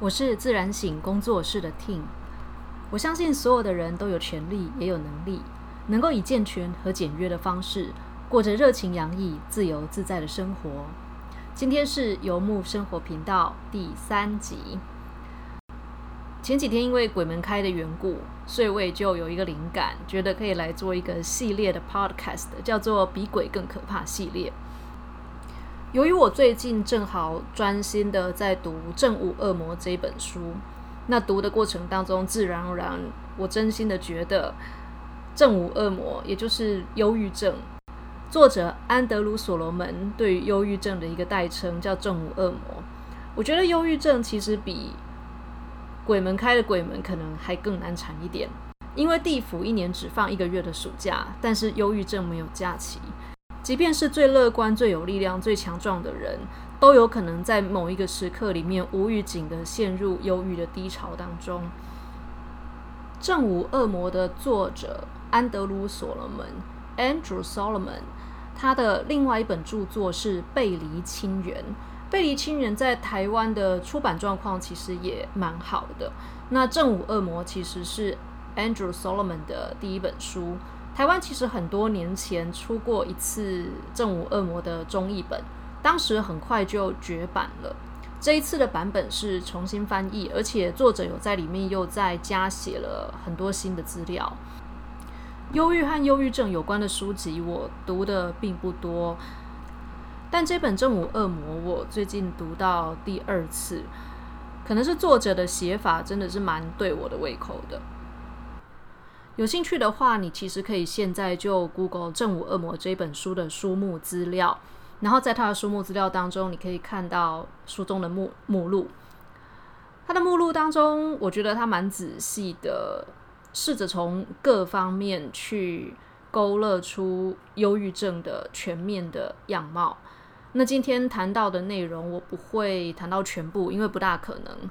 我是自然醒工作室的 Team。我相信所有的人都有权利，也有能力，能够以健全和简约的方式，过着热情洋溢、自由自在的生活。今天是游牧生活频道第三集。前几天因为鬼门开的缘故，所以我也就有一个灵感，觉得可以来做一个系列的 Podcast，叫做《比鬼更可怕》系列。由于我最近正好专心的在读《正午恶魔》这一本书，那读的过程当中，自然而然，我真心的觉得《正午恶魔》也就是忧郁症，作者安德鲁·所罗门对于忧郁症的一个代称叫“正午恶魔”。我觉得忧郁症其实比鬼门开的鬼门可能还更难缠一点，因为地府一年只放一个月的暑假，但是忧郁症没有假期。即便是最乐观、最有力量、最强壮的人，都有可能在某一个时刻里面无预警的陷入忧郁的低潮当中。《正午恶魔》的作者安德鲁·所罗门 （Andrew Solomon），他的另外一本著作是《背离亲缘》。《背离亲缘》在台湾的出版状况其实也蛮好的。那《正午恶魔》其实是 Andrew Solomon 的第一本书。台湾其实很多年前出过一次《正午恶魔》的中译本，当时很快就绝版了。这一次的版本是重新翻译，而且作者有在里面又再加写了很多新的资料。忧郁和忧郁症有关的书籍我读的并不多，但这本《正午恶魔》我最近读到第二次，可能是作者的写法真的是蛮对我的胃口的。有兴趣的话，你其实可以现在就 Google《正午恶魔》这本书的书目资料，然后在它的书目资料当中，你可以看到书中的目目录。它的目录当中，我觉得它蛮仔细的，试着从各方面去勾勒出忧郁症的全面的样貌。那今天谈到的内容，我不会谈到全部，因为不大可能。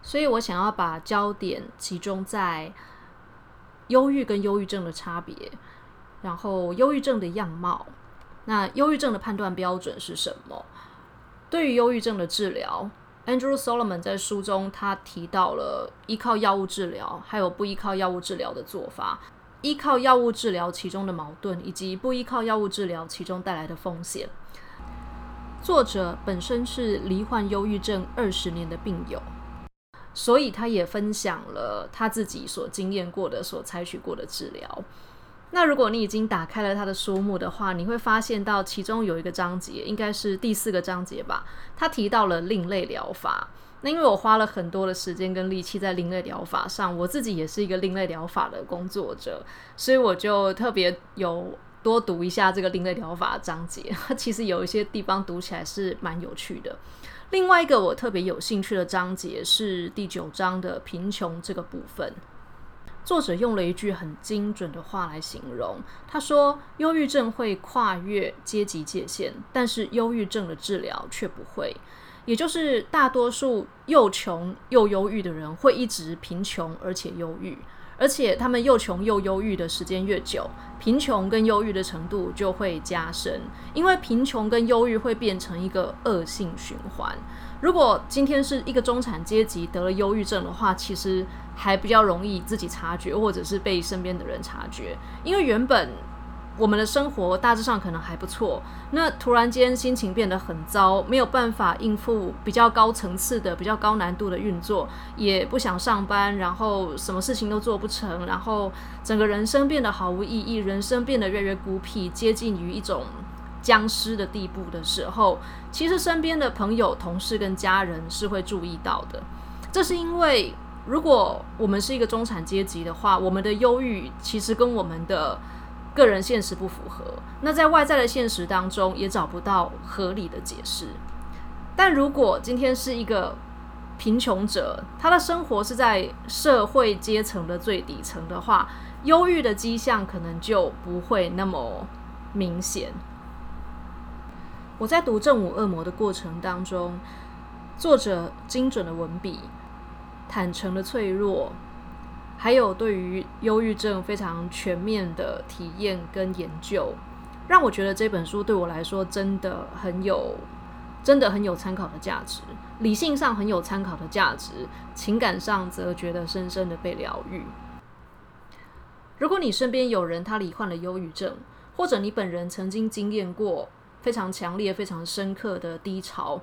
所以我想要把焦点集中在。忧郁跟忧郁症的差别，然后忧郁症的样貌，那忧郁症的判断标准是什么？对于忧郁症的治疗，Andrew Solomon 在书中他提到了依靠药物治疗，还有不依靠药物治疗的做法，依靠药物治疗其中的矛盾，以及不依靠药物治疗其中带来的风险。作者本身是罹患忧郁症二十年的病友。所以他也分享了他自己所经验过的、所采取过的治疗。那如果你已经打开了他的书目的话，你会发现到其中有一个章节，应该是第四个章节吧。他提到了另类疗法。那因为我花了很多的时间跟力气在另类疗法上，我自己也是一个另类疗法的工作者，所以我就特别有多读一下这个另类疗法章节。其实有一些地方读起来是蛮有趣的。另外一个我特别有兴趣的章节是第九章的贫穷这个部分。作者用了一句很精准的话来形容，他说：“忧郁症会跨越阶级界限，但是忧郁症的治疗却不会。也就是大多数又穷又忧郁的人会一直贫穷而且忧郁。”而且他们又穷又忧郁的时间越久，贫穷跟忧郁的程度就会加深，因为贫穷跟忧郁会变成一个恶性循环。如果今天是一个中产阶级得了忧郁症的话，其实还比较容易自己察觉，或者是被身边的人察觉，因为原本。我们的生活大致上可能还不错，那突然间心情变得很糟，没有办法应付比较高层次的、比较高难度的运作，也不想上班，然后什么事情都做不成，然后整个人生变得毫无意义，人生变得越来越孤僻，接近于一种僵尸的地步的时候，其实身边的朋友、同事跟家人是会注意到的。这是因为，如果我们是一个中产阶级的话，我们的忧郁其实跟我们的个人现实不符合，那在外在的现实当中也找不到合理的解释。但如果今天是一个贫穷者，他的生活是在社会阶层的最底层的话，忧郁的迹象可能就不会那么明显。我在读《正午恶魔》的过程当中，作者精准的文笔，坦诚的脆弱。还有对于忧郁症非常全面的体验跟研究，让我觉得这本书对我来说真的很有，真的很有参考的价值。理性上很有参考的价值，情感上则觉得深深的被疗愈。如果你身边有人他罹患了忧郁症，或者你本人曾经经验过非常强烈、非常深刻的低潮，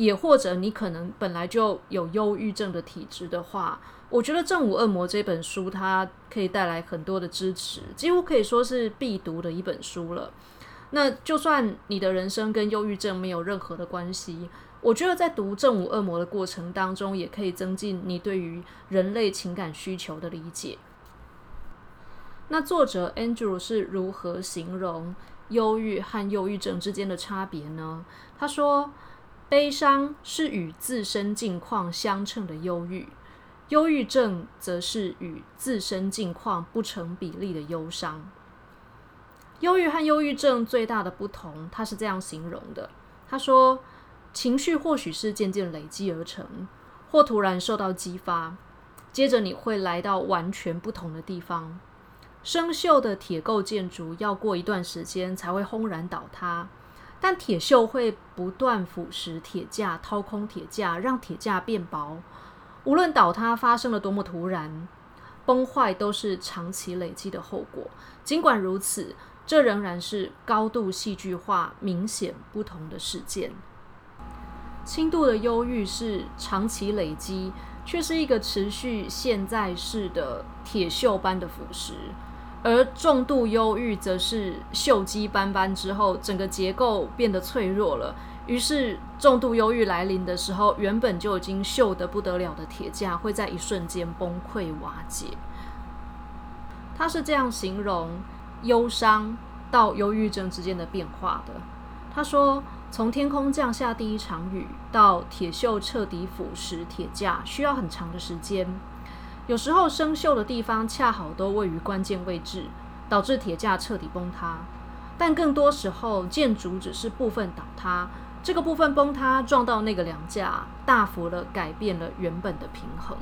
也或者你可能本来就有忧郁症的体质的话，我觉得《正午恶魔》这本书它可以带来很多的支持，几乎可以说是必读的一本书了。那就算你的人生跟忧郁症没有任何的关系，我觉得在读《正午恶魔》的过程当中，也可以增进你对于人类情感需求的理解。那作者 Andrew 是如何形容忧郁和忧郁症之间的差别呢？他说：“悲伤是与自身境况相称的忧郁，忧郁症则是与自身境况不成比例的忧伤。忧郁和忧郁症最大的不同，他是这样形容的：他说，情绪或许是渐渐累积而成，或突然受到激发，接着你会来到完全不同的地方。”生锈的铁构建筑要过一段时间才会轰然倒塌，但铁锈会不断腐蚀铁架，掏空铁架，让铁架变薄。无论倒塌发生了多么突然，崩坏都是长期累积的后果。尽管如此，这仍然是高度戏剧化、明显不同的事件。轻度的忧郁是长期累积，却是一个持续现在式的铁锈般的腐蚀。而重度忧郁则是锈迹斑斑之后，整个结构变得脆弱了。于是，重度忧郁来临的时候，原本就已经锈得不得了的铁架，会在一瞬间崩溃瓦解。他是这样形容忧伤到忧郁症之间的变化的。他说：“从天空降下第一场雨到铁锈彻底腐蚀铁架，需要很长的时间。”有时候生锈的地方恰好都位于关键位置，导致铁架彻底崩塌。但更多时候，建筑只是部分倒塌，这个部分崩塌撞到那个梁架，大幅的改变了原本的平衡。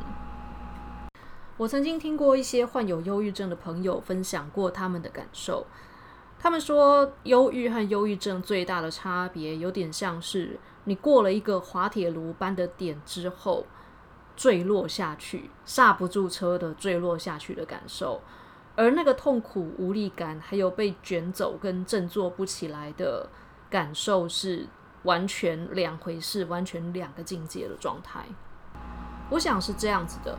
我曾经听过一些患有忧郁症的朋友分享过他们的感受，他们说，忧郁和忧郁症最大的差别，有点像是你过了一个滑铁卢般的点之后。坠落下去，刹不住车的坠落下去的感受，而那个痛苦、无力感，还有被卷走跟振作不起来的感受，是完全两回事，完全两个境界的状态。我想是这样子的：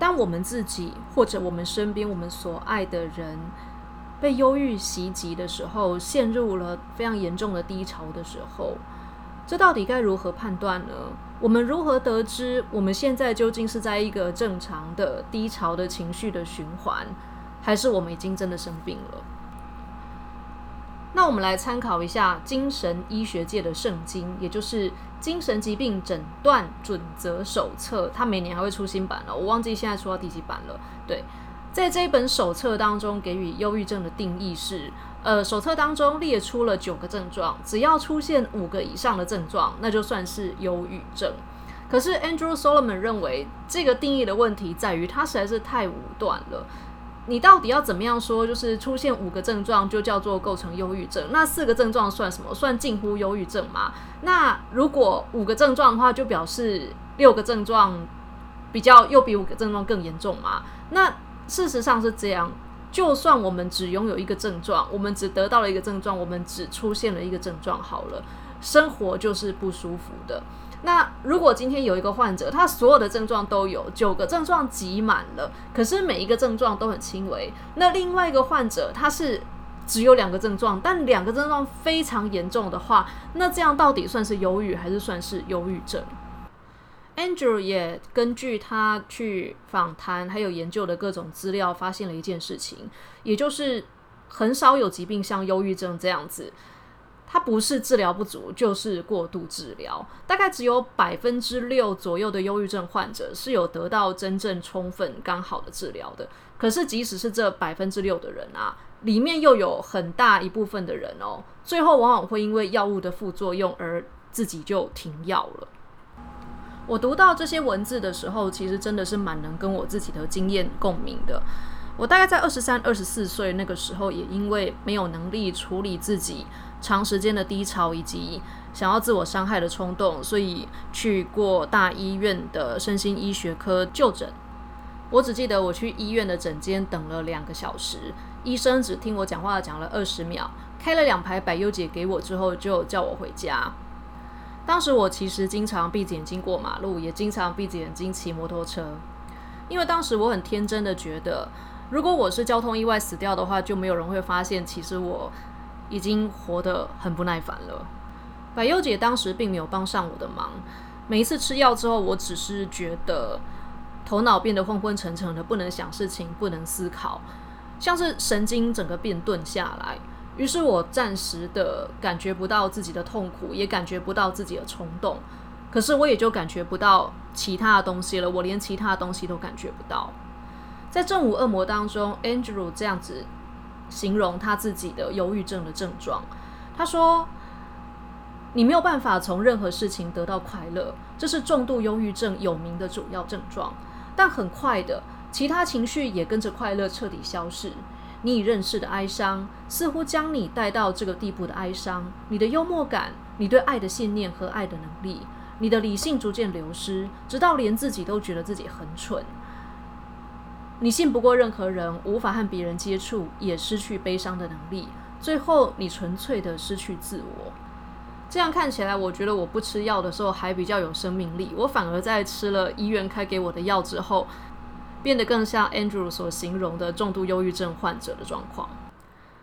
当我们自己或者我们身边我们所爱的人被忧郁袭击的时候，陷入了非常严重的低潮的时候，这到底该如何判断呢？我们如何得知我们现在究竟是在一个正常的低潮的情绪的循环，还是我们已经真的生病了？那我们来参考一下精神医学界的圣经，也就是《精神疾病诊断准则手册》，它每年还会出新版了，我忘记现在出到第几版了。对，在这一本手册当中，给予忧郁症的定义是。呃，手册当中列出了九个症状，只要出现五个以上的症状，那就算是忧郁症。可是 Andrew Solomon 认为，这个定义的问题在于它实在是太武断了。你到底要怎么样说，就是出现五个症状就叫做构成忧郁症？那四个症状算什么？算近乎忧郁症吗？那如果五个症状的话，就表示六个症状比较又比五个症状更严重吗？那事实上是这样。就算我们只拥有一个症状，我们只得到了一个症状，我们只出现了一个症状，好了，生活就是不舒服的。那如果今天有一个患者，他所有的症状都有九个症状挤满了，可是每一个症状都很轻微，那另外一个患者他是只有两个症状，但两个症状非常严重的话，那这样到底算是忧郁还是算是忧郁症？Andrew 也根据他去访谈还有研究的各种资料，发现了一件事情，也就是很少有疾病像忧郁症这样子，它不是治疗不足，就是过度治疗。大概只有百分之六左右的忧郁症患者是有得到真正充分刚好的治疗的。可是即使是这百分之六的人啊，里面又有很大一部分的人哦，最后往往会因为药物的副作用而自己就停药了。我读到这些文字的时候，其实真的是蛮能跟我自己的经验共鸣的。我大概在二十三、二十四岁那个时候，也因为没有能力处理自己长时间的低潮，以及想要自我伤害的冲动，所以去过大医院的身心医学科就诊。我只记得我去医院的诊间等了两个小时，医生只听我讲话讲了二十秒，开了两排百优解给我之后，就叫我回家。当时我其实经常闭着眼睛过马路，也经常闭着眼睛骑摩托车，因为当时我很天真的觉得，如果我是交通意外死掉的话，就没有人会发现，其实我已经活得很不耐烦了。百优姐当时并没有帮上我的忙，每一次吃药之后，我只是觉得。头脑变得昏昏沉沉的，不能想事情，不能思考，像是神经整个变钝下来。于是我暂时的感觉不到自己的痛苦，也感觉不到自己的冲动。可是我也就感觉不到其他的东西了，我连其他的东西都感觉不到。在正午恶魔当中，Andrew 这样子形容他自己的忧郁症的症状。他说：“你没有办法从任何事情得到快乐，这是重度忧郁症有名的主要症状。”但很快的，其他情绪也跟着快乐彻底消失。你已认识的哀伤，似乎将你带到这个地步的哀伤。你的幽默感，你对爱的信念和爱的能力，你的理性逐渐流失，直到连自己都觉得自己很蠢。你信不过任何人，无法和别人接触，也失去悲伤的能力。最后，你纯粹的失去自我。这样看起来，我觉得我不吃药的时候还比较有生命力。我反而在吃了医院开给我的药之后，变得更像 Andrew 所形容的重度忧郁症患者的状况。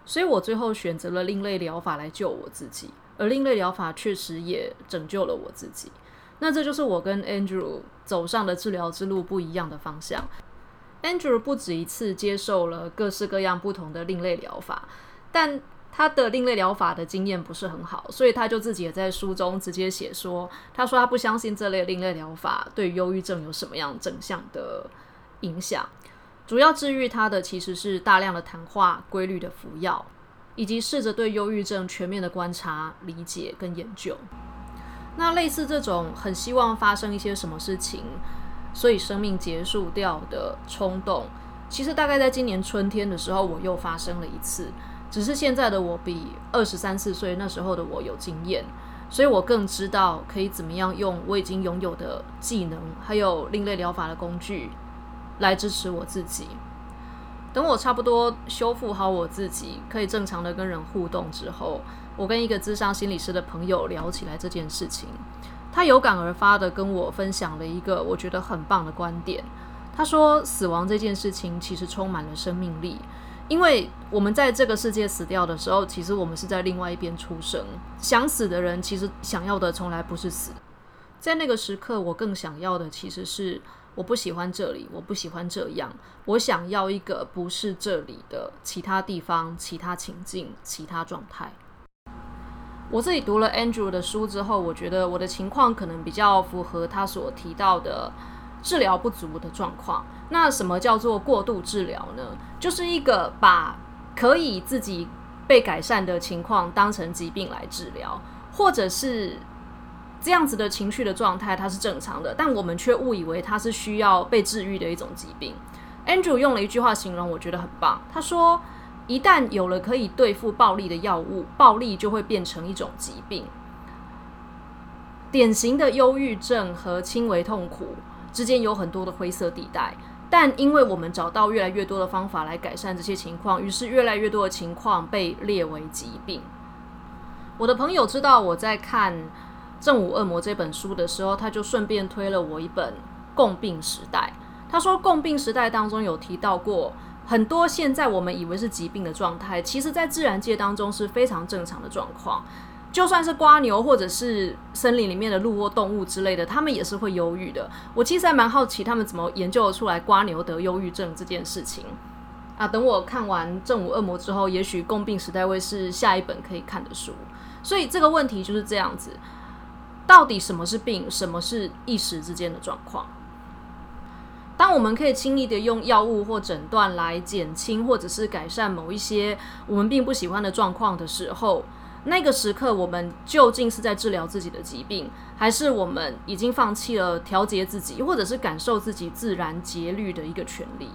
所以我最后选择了另类疗法来救我自己，而另类疗法确实也拯救了我自己。那这就是我跟 Andrew 走上的治疗之路不一样的方向。Andrew 不止一次接受了各式各样不同的另类疗法，但他的另类疗法的经验不是很好，所以他就自己也在书中直接写说：“他说他不相信这类另类疗法对忧郁症有什么样正向的影响。主要治愈他的其实是大量的谈话、规律的服药，以及试着对忧郁症全面的观察、理解跟研究。那类似这种很希望发生一些什么事情，所以生命结束掉的冲动，其实大概在今年春天的时候，我又发生了一次。”只是现在的我比二十三四岁那时候的我有经验，所以我更知道可以怎么样用我已经拥有的技能，还有另类疗法的工具来支持我自己。等我差不多修复好我自己，可以正常的跟人互动之后，我跟一个智商心理师的朋友聊起来这件事情，他有感而发的跟我分享了一个我觉得很棒的观点。他说，死亡这件事情其实充满了生命力。因为我们在这个世界死掉的时候，其实我们是在另外一边出生。想死的人，其实想要的从来不是死。在那个时刻，我更想要的其实是我不喜欢这里，我不喜欢这样，我想要一个不是这里的其他地方、其他情境、其他状态。我自己读了 Andrew 的书之后，我觉得我的情况可能比较符合他所提到的。治疗不足的状况，那什么叫做过度治疗呢？就是一个把可以自己被改善的情况当成疾病来治疗，或者是这样子的情绪的状态，它是正常的，但我们却误以为它是需要被治愈的一种疾病。Andrew 用了一句话形容，我觉得很棒。他说：“一旦有了可以对付暴力的药物，暴力就会变成一种疾病。典型的忧郁症和轻微痛苦。”之间有很多的灰色地带，但因为我们找到越来越多的方法来改善这些情况，于是越来越多的情况被列为疾病。我的朋友知道我在看《正午恶魔》这本书的时候，他就顺便推了我一本《共病时代》。他说，《共病时代》当中有提到过很多现在我们以为是疾病的状态，其实在自然界当中是非常正常的状况。就算是瓜牛或者是森林里面的鹿或动物之类的，他们也是会忧郁的。我其实还蛮好奇他们怎么研究出来瓜牛得忧郁症这件事情啊。等我看完《正午恶魔》之后，也许《共病时代》会是下一本可以看的书。所以这个问题就是这样子：到底什么是病，什么是一时之间的状况？当我们可以轻易的用药物或诊断来减轻或者是改善某一些我们并不喜欢的状况的时候。那个时刻，我们究竟是在治疗自己的疾病，还是我们已经放弃了调节自己，或者是感受自己自然节律的一个权利？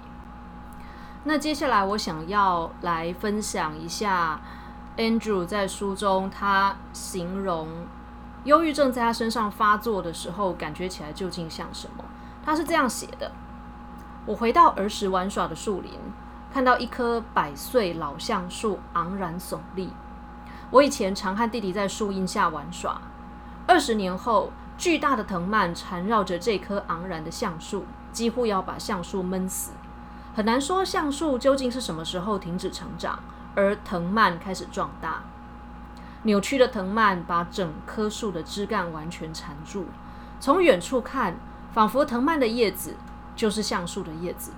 那接下来，我想要来分享一下 Andrew 在书中他形容忧郁症在他身上发作的时候，感觉起来究竟像什么？他是这样写的：我回到儿时玩耍的树林，看到一棵百岁老橡树昂然耸立。我以前常和弟弟在树荫下玩耍。二十年后，巨大的藤蔓缠绕着这棵昂然的橡树，几乎要把橡树闷死。很难说橡树究竟是什么时候停止成长，而藤蔓开始壮大。扭曲的藤蔓把整棵树的枝干完全缠住。从远处看，仿佛藤蔓的叶子就是橡树的叶子。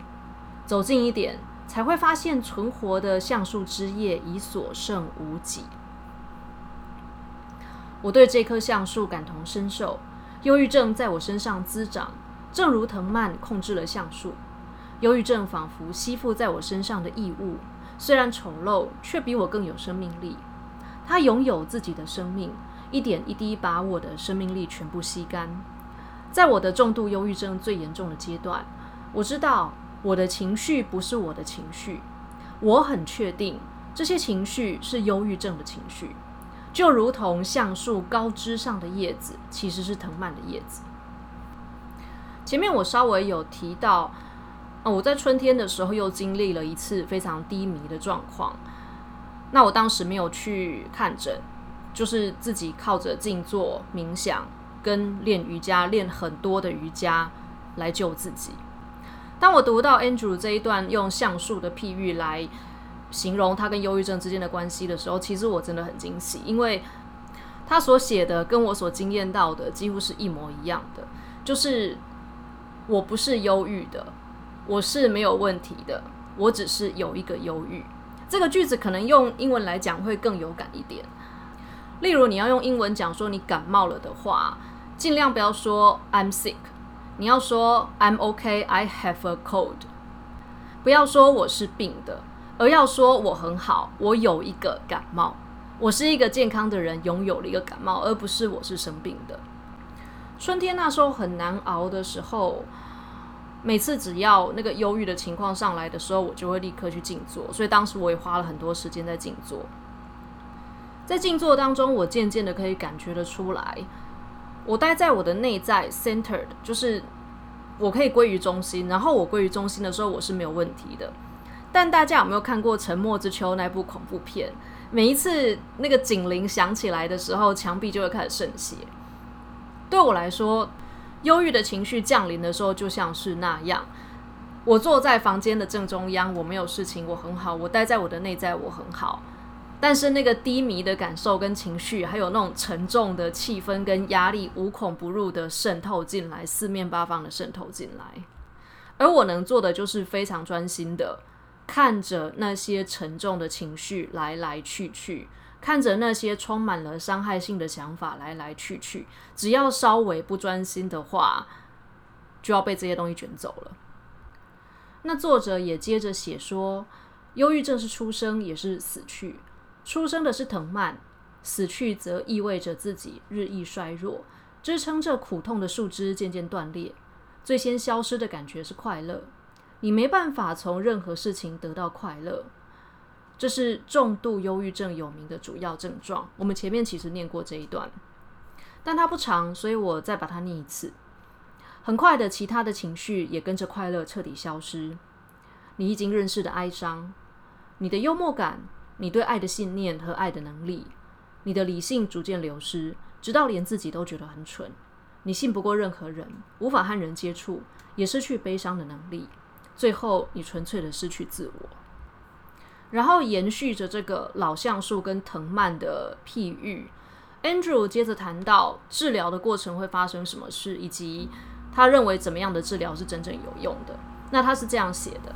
走近一点，才会发现存活的橡树枝叶已所剩无几。我对这棵橡树感同身受，忧郁症在我身上滋长，正如藤蔓控制了橡树。忧郁症仿佛吸附在我身上的异物，虽然丑陋，却比我更有生命力。他拥有自己的生命，一点一滴把我的生命力全部吸干。在我的重度忧郁症最严重的阶段，我知道我的情绪不是我的情绪，我很确定这些情绪是忧郁症的情绪。就如同橡树高枝上的叶子，其实是藤蔓的叶子。前面我稍微有提到，我在春天的时候又经历了一次非常低迷的状况。那我当时没有去看诊，就是自己靠着静坐、冥想跟练瑜伽，练很多的瑜伽来救自己。当我读到 Andrew 这一段用橡树的譬喻来。形容他跟忧郁症之间的关系的时候，其实我真的很惊喜，因为他所写的跟我所经验到的几乎是一模一样的。就是我不是忧郁的，我是没有问题的，我只是有一个忧郁。这个句子可能用英文来讲会更有感一点。例如，你要用英文讲说你感冒了的话，尽量不要说 I'm sick，你要说 I'm okay, I have a cold。不要说我是病的。而要说我很好，我有一个感冒，我是一个健康的人，拥有了一个感冒，而不是我是生病的。春天那时候很难熬的时候，每次只要那个忧郁的情况上来的时候，我就会立刻去静坐。所以当时我也花了很多时间在静坐。在静坐当中，我渐渐的可以感觉得出来，我待在我的内在 centered，就是我可以归于中心。然后我归于中心的时候，我是没有问题的。但大家有没有看过《沉默之秋》那部恐怖片？每一次那个警铃响起来的时候，墙壁就会开始渗血。对我来说，忧郁的情绪降临的时候，就像是那样。我坐在房间的正中央，我没有事情，我很好。我待在我的内在，我很好。但是那个低迷的感受跟情绪，还有那种沉重的气氛跟压力，无孔不入的渗透进来，四面八方的渗透进来。而我能做的，就是非常专心的。看着那些沉重的情绪来来去去，看着那些充满了伤害性的想法来来去去，只要稍微不专心的话，就要被这些东西卷走了。那作者也接着写说，忧郁症是出生也是死去，出生的是藤蔓，死去则意味着自己日益衰弱，支撑着苦痛的树枝渐渐断裂，最先消失的感觉是快乐。你没办法从任何事情得到快乐，这是重度忧郁症有名的主要症状。我们前面其实念过这一段，但它不长，所以我再把它念一次。很快的，其他的情绪也跟着快乐彻底消失。你已经认识的哀伤，你的幽默感，你对爱的信念和爱的能力，你的理性逐渐流失，直到连自己都觉得很蠢。你信不过任何人，无法和人接触，也失去悲伤的能力。最后，你纯粹的失去自我，然后延续着这个老橡树跟藤蔓的譬喻，Andrew 接着谈到治疗的过程会发生什么事，以及他认为怎么样的治疗是真正有用的。那他是这样写的：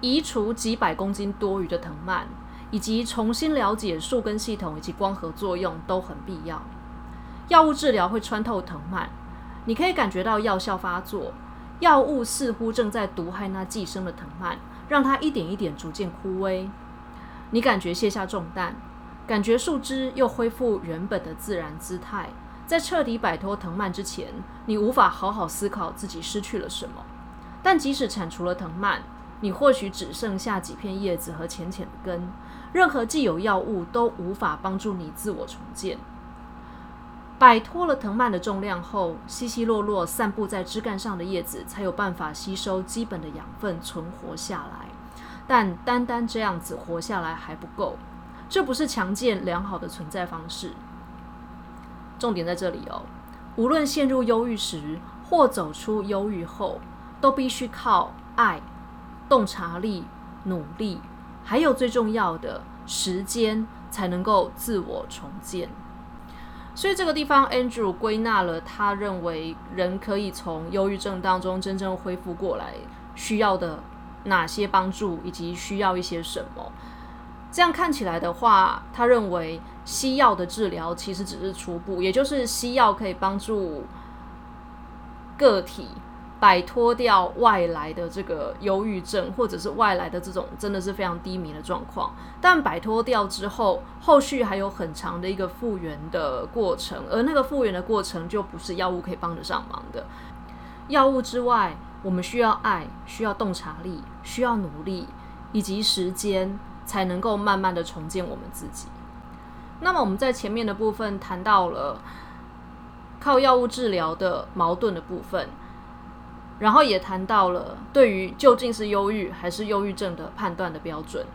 移除几百公斤多余的藤蔓，以及重新了解树根系统以及光合作用都很必要。药物治疗会穿透藤蔓，你可以感觉到药效发作。药物似乎正在毒害那寄生的藤蔓，让它一点一点逐渐枯萎。你感觉卸下重担，感觉树枝又恢复原本的自然姿态。在彻底摆脱藤蔓之前，你无法好好思考自己失去了什么。但即使铲除了藤蔓，你或许只剩下几片叶子和浅浅的根。任何既有药物都无法帮助你自我重建。摆脱了藤蔓的重量后，稀稀落落散布在枝干上的叶子才有办法吸收基本的养分，存活下来。但单单这样子活下来还不够，这不是强健良好的存在方式。重点在这里哦，无论陷入忧郁时或走出忧郁后，都必须靠爱、洞察力、努力，还有最重要的时间，才能够自我重建。所以这个地方，Andrew 归纳了他认为人可以从忧郁症当中真正恢复过来需要的哪些帮助，以及需要一些什么。这样看起来的话，他认为西药的治疗其实只是初步，也就是西药可以帮助个体。摆脱掉外来的这个忧郁症，或者是外来的这种真的是非常低迷的状况，但摆脱掉之后，后续还有很长的一个复原的过程，而那个复原的过程就不是药物可以帮得上忙的。药物之外，我们需要爱，需要洞察力，需要努力，以及时间，才能够慢慢的重建我们自己。那么我们在前面的部分谈到了靠药物治疗的矛盾的部分。然后也谈到了对于究竟是忧郁还是忧郁症的判断的标准。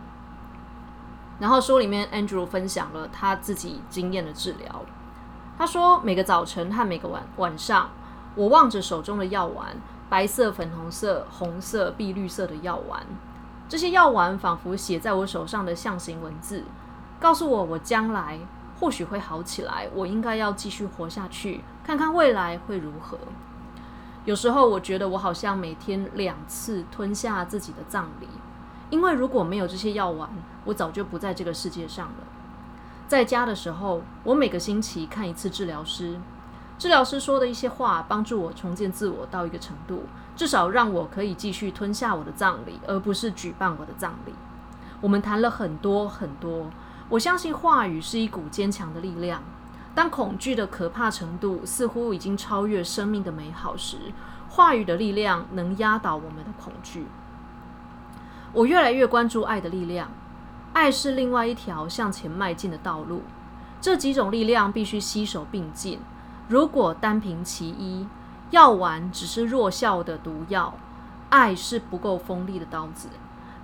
然后书里面 Andrew 分享了他自己经验的治疗。他说，每个早晨和每个晚晚上，我望着手中的药丸，白色、粉红色、红色、碧绿色的药丸，这些药丸仿佛写在我手上的象形文字，告诉我我将来或许会好起来，我应该要继续活下去，看看未来会如何。有时候我觉得我好像每天两次吞下自己的葬礼，因为如果没有这些药丸，我早就不在这个世界上了。在家的时候，我每个星期看一次治疗师，治疗师说的一些话帮助我重建自我到一个程度，至少让我可以继续吞下我的葬礼，而不是举办我的葬礼。我们谈了很多很多，我相信话语是一股坚强的力量。当恐惧的可怕程度似乎已经超越生命的美好时，话语的力量能压倒我们的恐惧。我越来越关注爱的力量，爱是另外一条向前迈进的道路。这几种力量必须携手并进。如果单凭其一，药丸只是弱效的毒药，爱是不够锋利的刀子，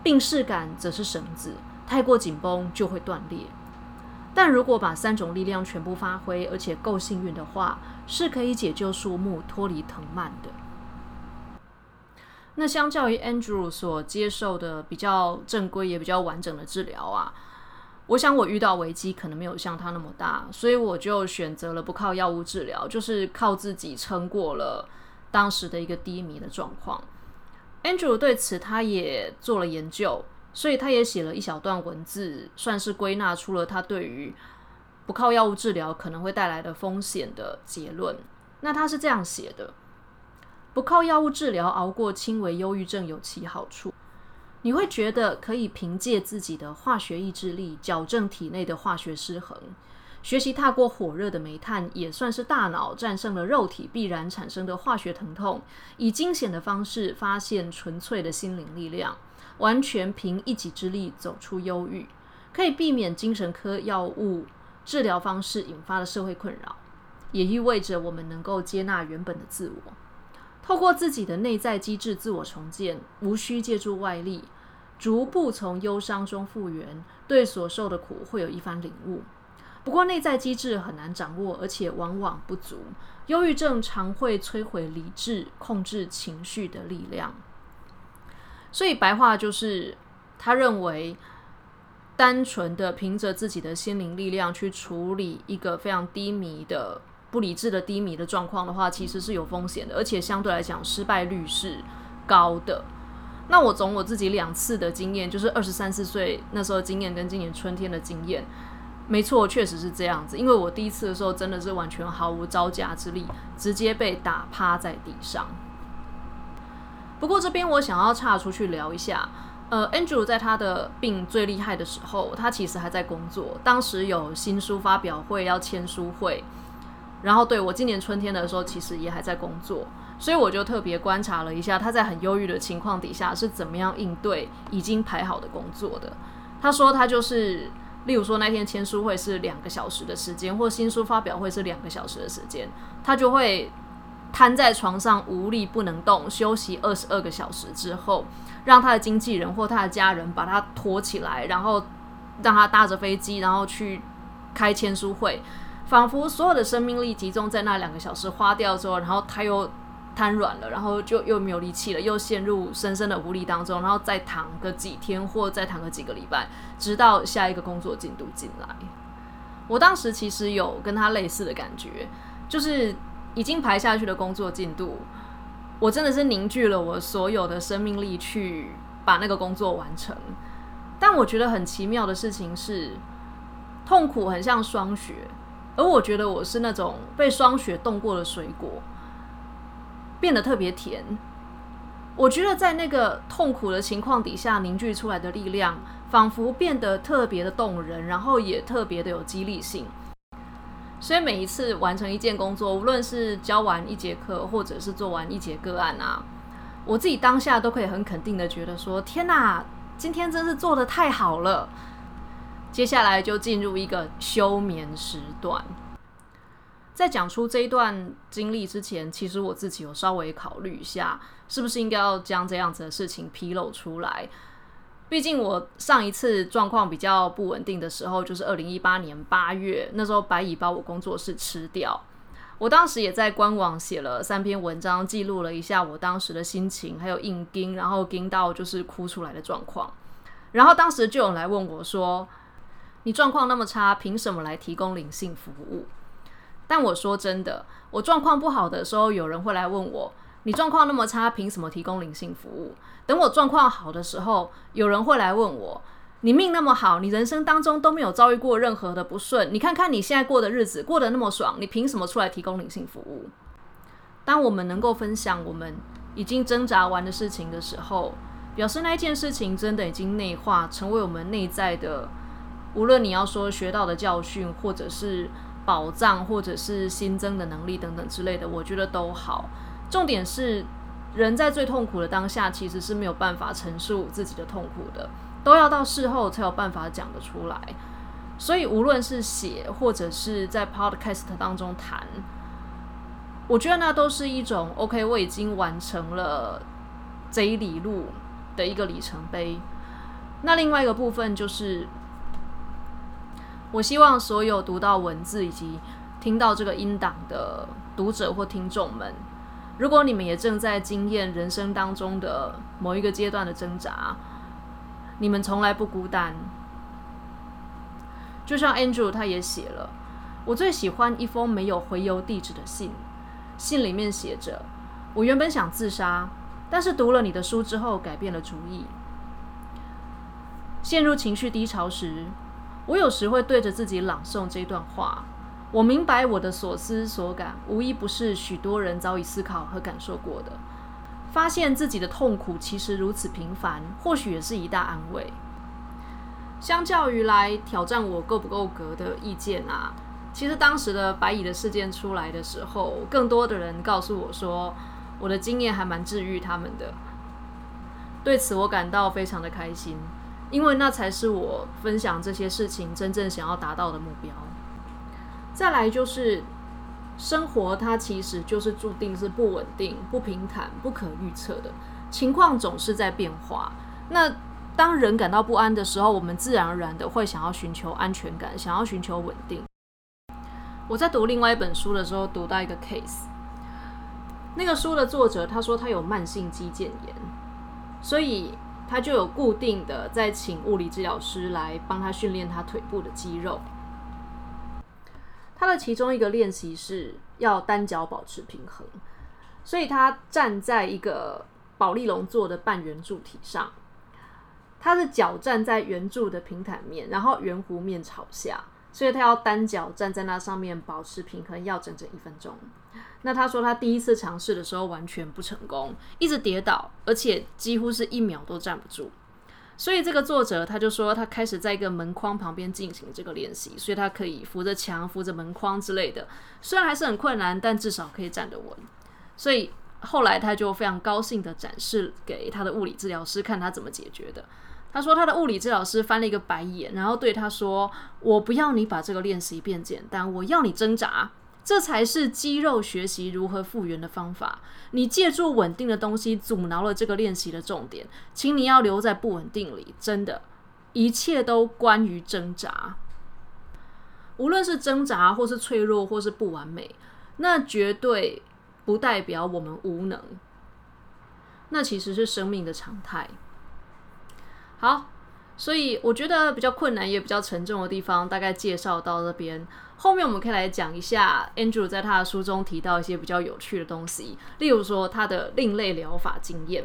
病逝感则是绳子，太过紧绷就会断裂。但如果把三种力量全部发挥，而且够幸运的话，是可以解救树木脱离藤蔓的。那相较于 Andrew 所接受的比较正规也比较完整的治疗啊，我想我遇到危机可能没有像他那么大，所以我就选择了不靠药物治疗，就是靠自己撑过了当时的一个低迷的状况。Andrew 对此他也做了研究。所以他也写了一小段文字，算是归纳出了他对于不靠药物治疗可能会带来的风险的结论。那他是这样写的：不靠药物治疗熬过轻微忧郁症有其好处，你会觉得可以凭借自己的化学意志力矫正体内的化学失衡。学习踏过火热的煤炭，也算是大脑战胜了肉体必然产生的化学疼痛，以惊险的方式发现纯粹的心灵力量。完全凭一己之力走出忧郁，可以避免精神科药物治疗方式引发的社会困扰，也意味着我们能够接纳原本的自我，透过自己的内在机制自我重建，无需借助外力，逐步从忧伤中复原，对所受的苦会有一番领悟。不过内在机制很难掌握，而且往往不足，忧郁症常会摧毁理智、控制情绪的力量。所以白话就是，他认为单纯的凭着自己的心灵力量去处理一个非常低迷的不理智的低迷的状况的话，其实是有风险的，而且相对来讲失败率是高的。那我从我自己两次的经验，就是二十三四岁那时候经验跟今年春天的经验，没错，确实是这样子。因为我第一次的时候真的是完全毫无招架之力，直接被打趴在地上。不过这边我想要岔出去聊一下，呃，Andrew 在他的病最厉害的时候，他其实还在工作。当时有新书发表会要签书会，然后对我今年春天的时候，其实也还在工作，所以我就特别观察了一下他在很忧郁的情况底下是怎么样应对已经排好的工作的。他说他就是例如说那天签书会是两个小时的时间，或新书发表会是两个小时的时间，他就会瘫在床上无力不能动，休息二十二个小时之后，让他的经纪人或他的家人把他拖起来，然后让他搭着飞机，然后去开签书会，仿佛所有的生命力集中在那两个小时花掉之后，然后他又。瘫软了，然后就又没有力气了，又陷入深深的无力当中，然后再躺个几天，或再躺个几个礼拜，直到下一个工作进度进来。我当时其实有跟他类似的感觉，就是已经排下去的工作进度，我真的是凝聚了我所有的生命力去把那个工作完成。但我觉得很奇妙的事情是，痛苦很像霜雪，而我觉得我是那种被霜雪冻过的水果。变得特别甜，我觉得在那个痛苦的情况底下凝聚出来的力量，仿佛变得特别的动人，然后也特别的有激励性。所以每一次完成一件工作，无论是教完一节课，或者是做完一节个案啊，我自己当下都可以很肯定的觉得说：天哪，今天真是做的太好了！接下来就进入一个休眠时段。在讲出这一段经历之前，其实我自己有稍微考虑一下，是不是应该要将这样子的事情披露出来。毕竟我上一次状况比较不稳定的时候，就是二零一八年八月，那时候白蚁把我工作室吃掉。我当时也在官网写了三篇文章，记录了一下我当时的心情，还有硬盯，然后盯到就是哭出来的状况。然后当时就有人来问我说：“你状况那么差，凭什么来提供灵性服务？”但我说真的，我状况不好的时候，有人会来问我：“你状况那么差，凭什么提供灵性服务？”等我状况好的时候，有人会来问我：“你命那么好，你人生当中都没有遭遇过任何的不顺，你看看你现在过的日子过得那么爽，你凭什么出来提供灵性服务？”当我们能够分享我们已经挣扎完的事情的时候，表示那一件事情真的已经内化，成为我们内在的，无论你要说学到的教训，或者是。保障或者是新增的能力等等之类的，我觉得都好。重点是，人在最痛苦的当下，其实是没有办法陈述自己的痛苦的，都要到事后才有办法讲得出来。所以，无论是写或者是在 podcast 当中谈，我觉得那都是一种 OK，我已经完成了这一里路的一个里程碑。那另外一个部分就是。我希望所有读到文字以及听到这个音档的读者或听众们，如果你们也正在经验人生当中的某一个阶段的挣扎，你们从来不孤单。就像 Andrew 他也写了，我最喜欢一封没有回邮地址的信，信里面写着：我原本想自杀，但是读了你的书之后改变了主意。陷入情绪低潮时。我有时会对着自己朗诵这段话。我明白我的所思所感，无一不是许多人早已思考和感受过的。发现自己的痛苦其实如此平凡，或许也是一大安慰。相较于来挑战我够不够格的意见啊，其实当时的白蚁的事件出来的时候，更多的人告诉我说，我的经验还蛮治愈他们的。对此，我感到非常的开心。因为那才是我分享这些事情真正想要达到的目标。再来就是生活，它其实就是注定是不稳定、不平坦、不可预测的情况，总是在变化。那当人感到不安的时候，我们自然而然的会想要寻求安全感，想要寻求稳定。我在读另外一本书的时候，读到一个 case，那个书的作者他说他有慢性肌腱炎，所以。他就有固定的在请物理治疗师来帮他训练他腿部的肌肉。他的其中一个练习是要单脚保持平衡，所以他站在一个保利龙做的半圆柱体上，他的脚站在圆柱的平坦面，然后圆弧面朝下，所以他要单脚站在那上面保持平衡，要整整一分钟。那他说他第一次尝试的时候完全不成功，一直跌倒，而且几乎是一秒都站不住。所以这个作者他就说他开始在一个门框旁边进行这个练习，所以他可以扶着墙、扶着门框之类的，虽然还是很困难，但至少可以站得稳。所以后来他就非常高兴的展示给他的物理治疗师看他怎么解决的。他说他的物理治疗师翻了一个白眼，然后对他说：“我不要你把这个练习变简单，我要你挣扎。这才是肌肉学习如何复原的方法。你借助稳定的东西阻挠了这个练习的重点，请你要留在不稳定里。真的，一切都关于挣扎。无论是挣扎，或是脆弱，或是不完美，那绝对不代表我们无能。那其实是生命的常态。”好，所以我觉得比较困难也比较沉重的地方，大概介绍到这边。后面我们可以来讲一下 Andrew 在他的书中提到一些比较有趣的东西，例如说他的另类疗法经验。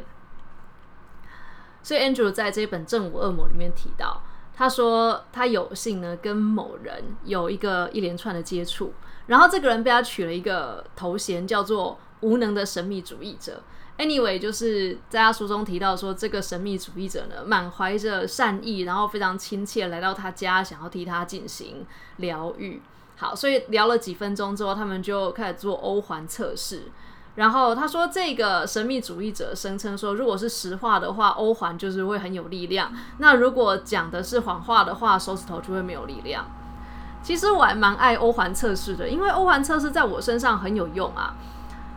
所以 Andrew 在这本《正午恶魔》里面提到，他说他有幸呢跟某人有一个一连串的接触，然后这个人被他取了一个头衔，叫做“无能的神秘主义者”。Anyway，就是在他书中提到说，这个神秘主义者呢，满怀着善意，然后非常亲切来到他家，想要替他进行疗愈。好，所以聊了几分钟之后，他们就开始做欧环测试。然后他说，这个神秘主义者声称说，如果是实话的话，欧环就是会很有力量；那如果讲的是谎话的话，手指头就会没有力量。其实我还蛮爱欧环测试的，因为欧环测试在我身上很有用啊。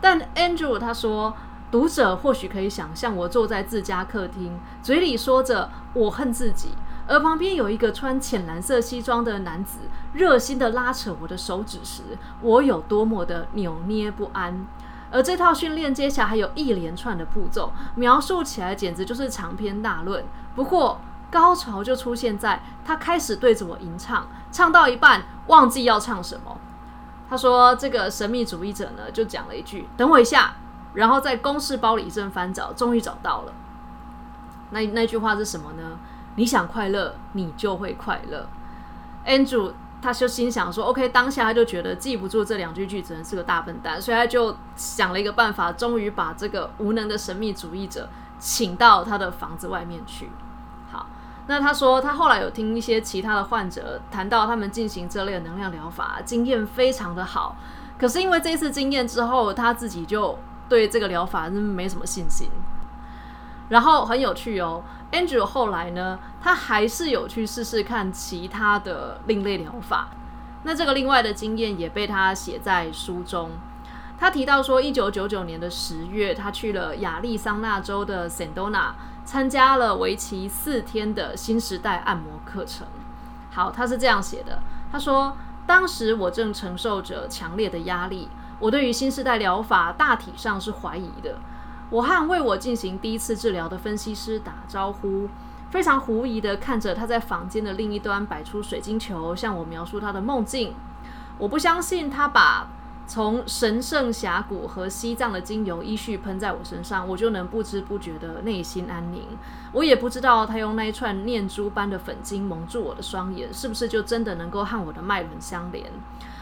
但 Andrew 他说。读者或许可以想象，我坐在自家客厅，嘴里说着“我恨自己”，而旁边有一个穿浅蓝色西装的男子，热心的拉扯我的手指时，我有多么的扭捏不安。而这套训练接下来还有一连串的步骤，描述起来简直就是长篇大论。不过高潮就出现在他开始对着我吟唱，唱到一半忘记要唱什么。他说：“这个神秘主义者呢，就讲了一句：‘等我一下。’”然后在公事包里一阵翻找，终于找到了。那那句话是什么呢？你想快乐，你就会快乐。Andrew 他就心想说：“OK。”当下他就觉得记不住这两句句子，是个大笨蛋，所以他就想了一个办法，终于把这个无能的神秘主义者请到他的房子外面去。好，那他说他后来有听一些其他的患者谈到他们进行这类的能量疗法，经验非常的好。可是因为这次经验之后，他自己就。对这个疗法是没什么信心，然后很有趣哦。Andrew 后来呢，他还是有去试试看其他的另类疗法。那这个另外的经验也被他写在书中。他提到说，一九九九年的十月，他去了亚利桑那州的 Sandona，参加了为期四天的新时代按摩课程。好，他是这样写的。他说，当时我正承受着强烈的压力。我对于新时代疗法大体上是怀疑的。我和为我进行第一次治疗的分析师打招呼，非常狐疑的看着他在房间的另一端摆出水晶球，向我描述他的梦境。我不相信他把从神圣峡谷和西藏的精油依序喷在我身上，我就能不知不觉的内心安宁。我也不知道他用那一串念珠般的粉晶蒙住我的双眼，是不是就真的能够和我的脉轮相连。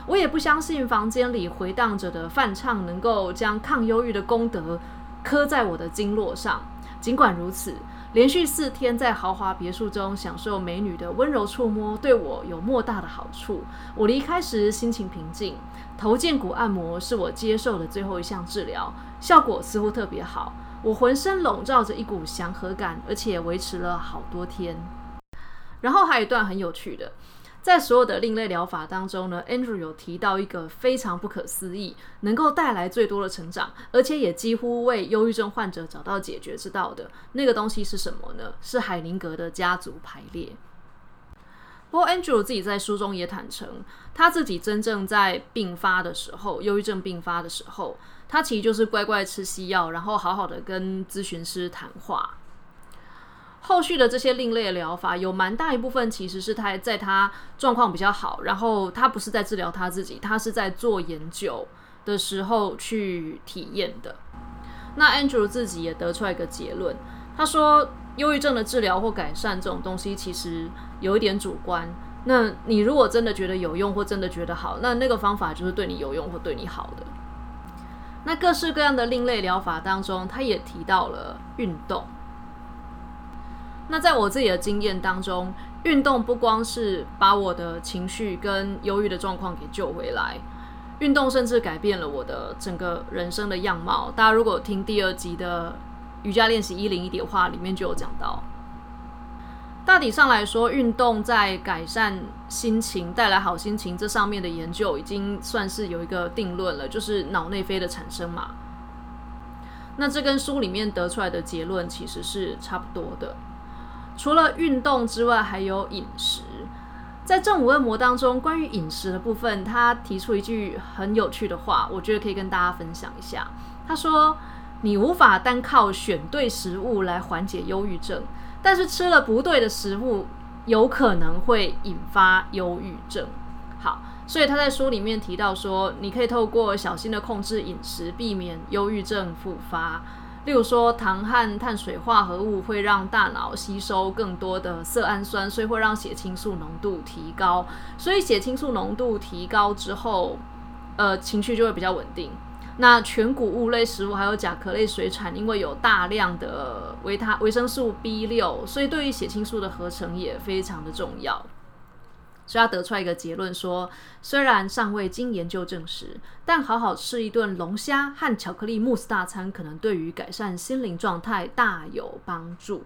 我也不相信房间里回荡着的泛唱能够将抗忧郁的功德刻在我的经络上。尽管如此，连续四天在豪华别墅中享受美女的温柔触摸，对我有莫大的好处。我离开时心情平静。头肩骨按摩是我接受的最后一项治疗，效果似乎特别好。我浑身笼罩着一股祥和感，而且维持了好多天。然后还有一段很有趣的。在所有的另类疗法当中呢，Andrew 有提到一个非常不可思议，能够带来最多的成长，而且也几乎为忧郁症患者找到解决之道的那个东西是什么呢？是海宁格的家族排列。不过，Andrew 自己在书中也坦诚，他自己真正在病发的时候，忧郁症病发的时候，他其实就是乖乖吃西药，然后好好的跟咨询师谈话。后续的这些另类疗法，有蛮大一部分其实是他在他状况比较好，然后他不是在治疗他自己，他是在做研究的时候去体验的。那 Andrew 自己也得出来一个结论，他说，忧郁症的治疗或改善这种东西其实有一点主观。那你如果真的觉得有用或真的觉得好，那那个方法就是对你有用或对你好的。那各式各样的另类疗法当中，他也提到了运动。那在我自己的经验当中，运动不光是把我的情绪跟忧郁的状况给救回来，运动甚至改变了我的整个人生的样貌。大家如果听第二集的瑜伽练习一零一的话，里面就有讲到。大体上来说，运动在改善心情、带来好心情这上面的研究，已经算是有一个定论了，就是脑内啡的产生嘛。那这跟书里面得出来的结论其实是差不多的。除了运动之外，还有饮食。在正午恶魔当中，关于饮食的部分，他提出一句很有趣的话，我觉得可以跟大家分享一下。他说：“你无法单靠选对食物来缓解忧郁症。”但是吃了不对的食物，有可能会引发忧郁症。好，所以他在书里面提到说，你可以透过小心的控制饮食，避免忧郁症复发。例如说，糖和碳水化合物会让大脑吸收更多的色氨酸，所以会让血清素浓度提高。所以血清素浓度提高之后，呃，情绪就会比较稳定。那全谷物类食物还有甲壳类水产，因为有大量的维他维生素 B 六，所以对于血清素的合成也非常的重要。所以他得出来一个结论说，虽然尚未经研究证实，但好好吃一顿龙虾和巧克力慕斯大餐，可能对于改善心灵状态大有帮助。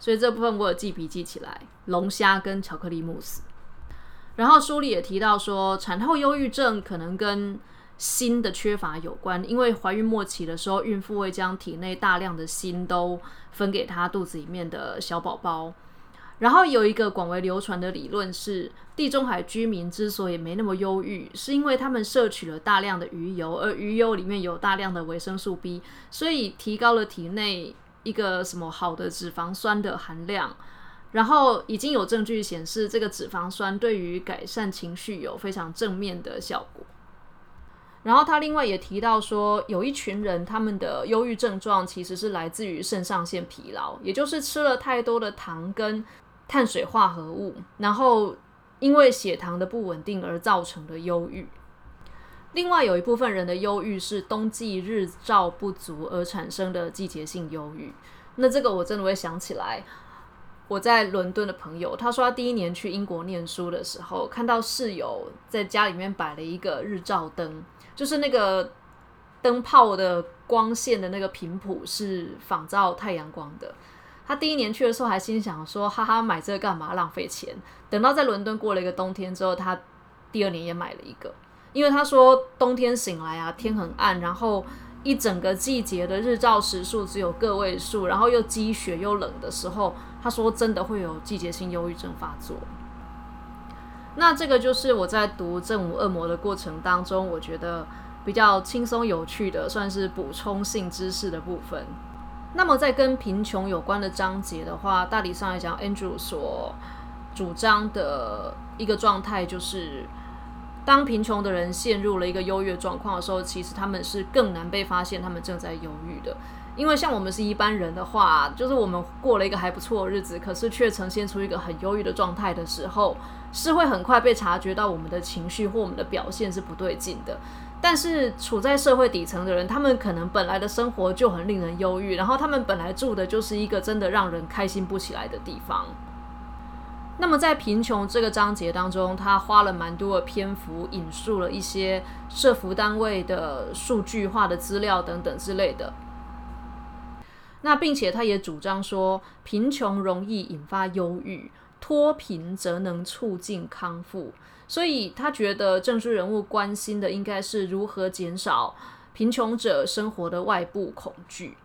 所以这部分我有记笔记起来，龙虾跟巧克力慕斯。然后书里也提到说，产后忧郁症可能跟锌的缺乏有关，因为怀孕末期的时候，孕妇会将体内大量的锌都分给她肚子里面的小宝宝。然后有一个广为流传的理论是，地中海居民之所以没那么忧郁，是因为他们摄取了大量的鱼油，而鱼油里面有大量的维生素 B，所以提高了体内一个什么好的脂肪酸的含量。然后已经有证据显示，这个脂肪酸对于改善情绪有非常正面的效果。然后他另外也提到说，有一群人他们的忧郁症状其实是来自于肾上腺疲劳，也就是吃了太多的糖跟碳水化合物，然后因为血糖的不稳定而造成的忧郁。另外有一部分人的忧郁是冬季日照不足而产生的季节性忧郁。那这个我真的会想起来，我在伦敦的朋友，他说他第一年去英国念书的时候，看到室友在家里面摆了一个日照灯。就是那个灯泡的光线的那个频谱是仿照太阳光的。他第一年去的时候还心想说：“哈哈，买这个干嘛？浪费钱。”等到在伦敦过了一个冬天之后，他第二年也买了一个，因为他说冬天醒来啊，天很暗，然后一整个季节的日照时数只有个位数，然后又积雪又冷的时候，他说真的会有季节性忧郁症发作。那这个就是我在读《正午恶魔》的过程当中，我觉得比较轻松有趣的，算是补充性知识的部分。那么在跟贫穷有关的章节的话，大体上来讲，Andrew 所主张的一个状态就是，当贫穷的人陷入了一个优越状况的时候，其实他们是更难被发现他们正在忧郁的。因为像我们是一般人的话，就是我们过了一个还不错的日子，可是却呈现出一个很忧郁的状态的时候。是会很快被察觉到我们的情绪或我们的表现是不对劲的，但是处在社会底层的人，他们可能本来的生活就很令人忧郁，然后他们本来住的就是一个真的让人开心不起来的地方。那么在贫穷这个章节当中，他花了蛮多的篇幅引述了一些社服单位的数据化的资料等等之类的。那并且他也主张说，贫穷容易引发忧郁。脱贫则能促进康复，所以他觉得政治人物关心的应该是如何减少贫穷者生活的外部恐惧。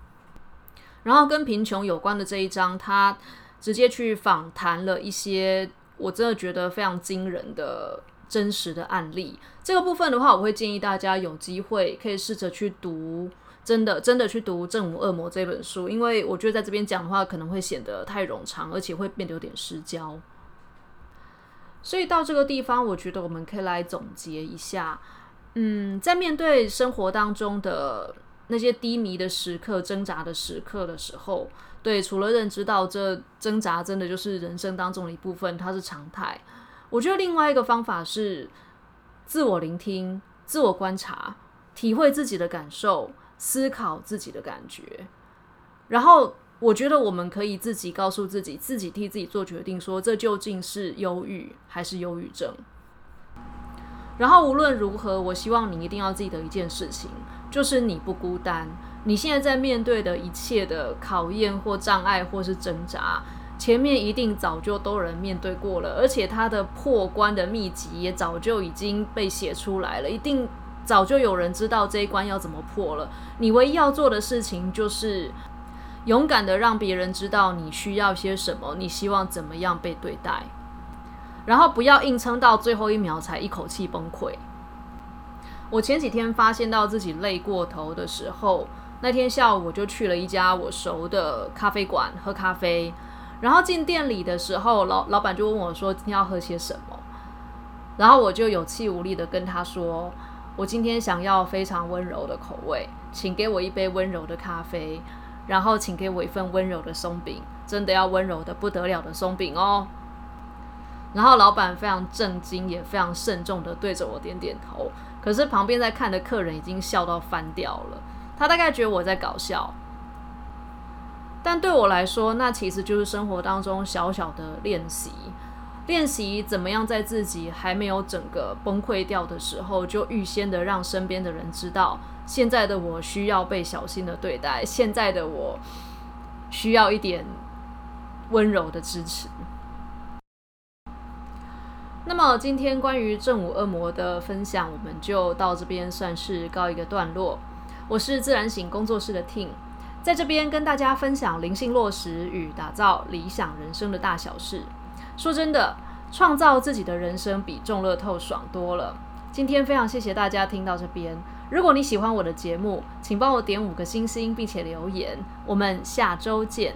然后跟贫穷有关的这一章，他直接去访谈了一些我真的觉得非常惊人的真实的案例。这个部分的话，我会建议大家有机会可以试着去读。真的，真的去读《正午恶魔》这本书，因为我觉得在这边讲的话可能会显得太冗长，而且会变得有点失焦。所以到这个地方，我觉得我们可以来总结一下。嗯，在面对生活当中的那些低迷的时刻、挣扎的时刻的时候，对，除了认知到这挣扎真的就是人生当中的一部分，它是常态。我觉得另外一个方法是自我聆听、自我观察、体会自己的感受。思考自己的感觉，然后我觉得我们可以自己告诉自己，自己替自己做决定，说这究竟是忧郁还是忧郁症。然后无论如何，我希望你一定要记得一件事情，就是你不孤单，你现在在面对的一切的考验或障碍或是挣扎，前面一定早就都有人面对过了，而且他的破关的秘籍也早就已经被写出来了，一定早就有人知道这一关要怎么破了。你唯一要做的事情就是勇敢的让别人知道你需要些什么，你希望怎么样被对待，然后不要硬撑到最后一秒才一口气崩溃。我前几天发现到自己累过头的时候，那天下午我就去了一家我熟的咖啡馆喝咖啡，然后进店里的时候，老老板就问我说今天要喝些什么，然后我就有气无力的跟他说，我今天想要非常温柔的口味，请给我一杯温柔的咖啡，然后请给我一份温柔的松饼，真的要温柔的不得了的松饼哦。然后老板非常震惊，也非常慎重的对着我点点头。可是旁边在看的客人已经笑到翻掉了，他大概觉得我在搞笑。但对我来说，那其实就是生活当中小小的练习，练习怎么样在自己还没有整个崩溃掉的时候，就预先的让身边的人知道，现在的我需要被小心的对待，现在的我需要一点温柔的支持。那么今天关于正午恶魔的分享，我们就到这边算是告一个段落。我是自然醒工作室的 Ting，在这边跟大家分享灵性落实与打造理想人生的大小事。说真的，创造自己的人生比中乐透爽多了。今天非常谢谢大家听到这边。如果你喜欢我的节目，请帮我点五个星星，并且留言。我们下周见。